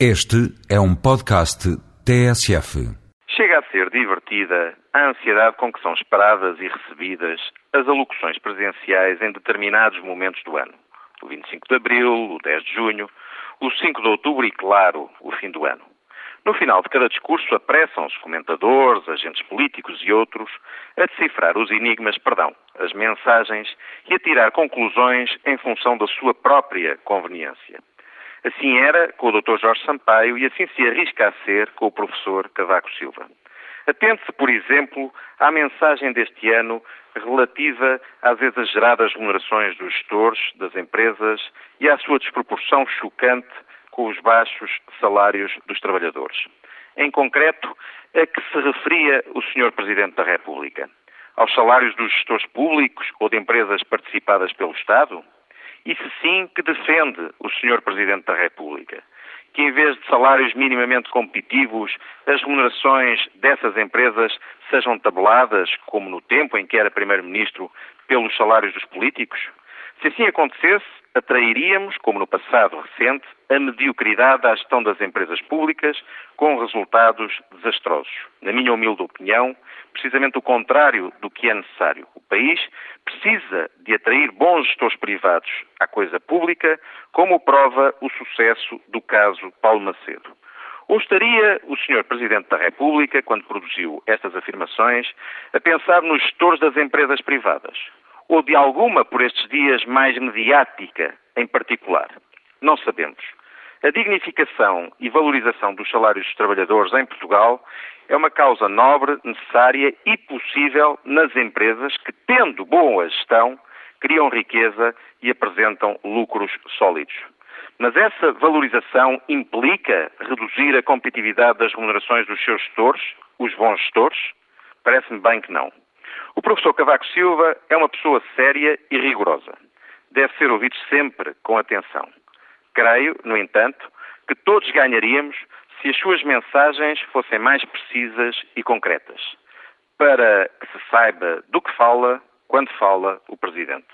Este é um podcast TSF. Chega a ser divertida a ansiedade com que são esperadas e recebidas as alocuções presidenciais em determinados momentos do ano. O 25 de abril, o 10 de junho, o 5 de outubro e, claro, o fim do ano. No final de cada discurso apressam-se comentadores, agentes políticos e outros a decifrar os enigmas, perdão, as mensagens e a tirar conclusões em função da sua própria conveniência. Assim era com o Dr. Jorge Sampaio e assim se arrisca a ser com o professor Cavaco Silva. Atente-se, por exemplo, à mensagem deste ano relativa às exageradas remunerações dos gestores das empresas e à sua desproporção chocante com os baixos salários dos trabalhadores. Em concreto, a que se referia o Sr. Presidente da República? Aos salários dos gestores públicos ou de empresas participadas pelo Estado? E se sim, que defende o Sr. Presidente da República? Que em vez de salários minimamente competitivos, as remunerações dessas empresas sejam tabeladas, como no tempo em que era Primeiro-Ministro, pelos salários dos políticos? Se assim acontecesse, atrairíamos, como no passado recente, a mediocridade da gestão das empresas públicas com resultados desastrosos. Na minha humilde opinião, precisamente o contrário do que é necessário. O país precisa de atrair bons gestores privados à coisa pública, como prova o sucesso do caso Paulo Macedo. Ou estaria o Sr. Presidente da República, quando produziu estas afirmações, a pensar nos gestores das empresas privadas? Ou de alguma por estes dias mais mediática em particular? Não sabemos. A dignificação e valorização dos salários dos trabalhadores em Portugal é uma causa nobre, necessária e possível nas empresas que, tendo boa gestão, criam riqueza e apresentam lucros sólidos. Mas essa valorização implica reduzir a competitividade das remunerações dos seus gestores, os bons gestores? Parece-me bem que não. O professor Cavaco Silva é uma pessoa séria e rigorosa. Deve ser ouvido sempre com atenção. Creio, no entanto, que todos ganharíamos se as suas mensagens fossem mais precisas e concretas, para que se saiba do que fala quando fala o Presidente.